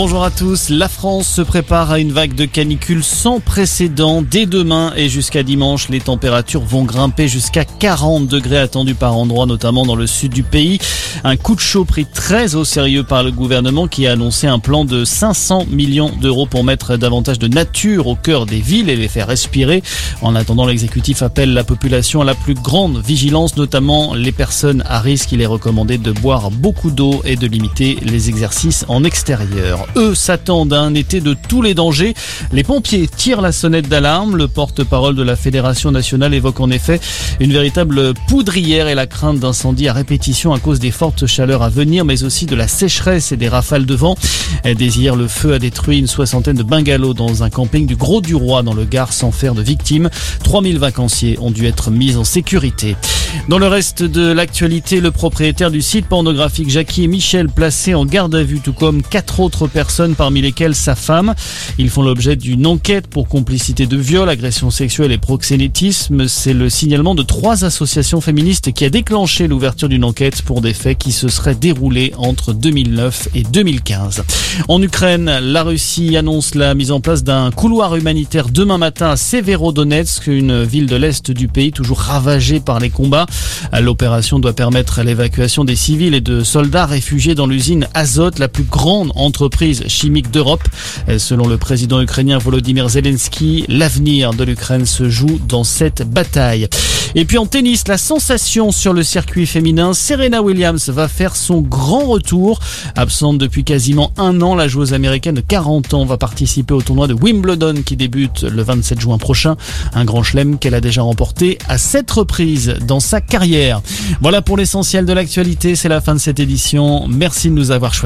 Bonjour à tous. La France se prépare à une vague de canicule sans précédent. Dès demain et jusqu'à dimanche, les températures vont grimper jusqu'à 40 degrés attendus par endroits, notamment dans le sud du pays. Un coup de chaud pris très au sérieux par le gouvernement qui a annoncé un plan de 500 millions d'euros pour mettre davantage de nature au cœur des villes et les faire respirer. En attendant, l'exécutif appelle la population à la plus grande vigilance, notamment les personnes à risque. Il est recommandé de boire beaucoup d'eau et de limiter les exercices en extérieur. Eux s'attendent à un été de tous les dangers. Les pompiers tirent la sonnette d'alarme. Le porte-parole de la Fédération nationale évoque en effet une véritable poudrière et la crainte d'incendies à répétition à cause des fortes chaleurs à venir, mais aussi de la sécheresse et des rafales de vent. Dès hier, le feu a détruit une soixantaine de bungalows dans un camping du Gros du Roi dans le Gard sans faire de victimes. 3000 vacanciers ont dû être mis en sécurité. Dans le reste de l'actualité, le propriétaire du site pornographique Jackie et Michel placé en garde à vue, tout comme quatre autres personnes, parmi lesquelles sa femme. Ils font l'objet d'une enquête pour complicité de viol, agression sexuelle et proxénétisme. C'est le signalement de trois associations féministes qui a déclenché l'ouverture d'une enquête pour des faits qui se seraient déroulés entre 2009 et 2015. En Ukraine, la Russie annonce la mise en place d'un couloir humanitaire demain matin à Severodonetsk, une ville de l'est du pays toujours ravagée par les combats. L'opération doit permettre l'évacuation des civils et de soldats réfugiés dans l'usine Azot, la plus grande entreprise chimique d'Europe. Selon le président ukrainien Volodymyr Zelensky, l'avenir de l'Ukraine se joue dans cette bataille. Et puis en tennis, la sensation sur le circuit féminin, Serena Williams va faire son grand retour. Absente depuis quasiment un an, la joueuse américaine de 40 ans va participer au tournoi de Wimbledon qui débute le 27 juin prochain. Un grand chelem qu'elle a déjà remporté à sept reprises dans sa carrière. Voilà pour l'essentiel de l'actualité. C'est la fin de cette édition. Merci de nous avoir choisis.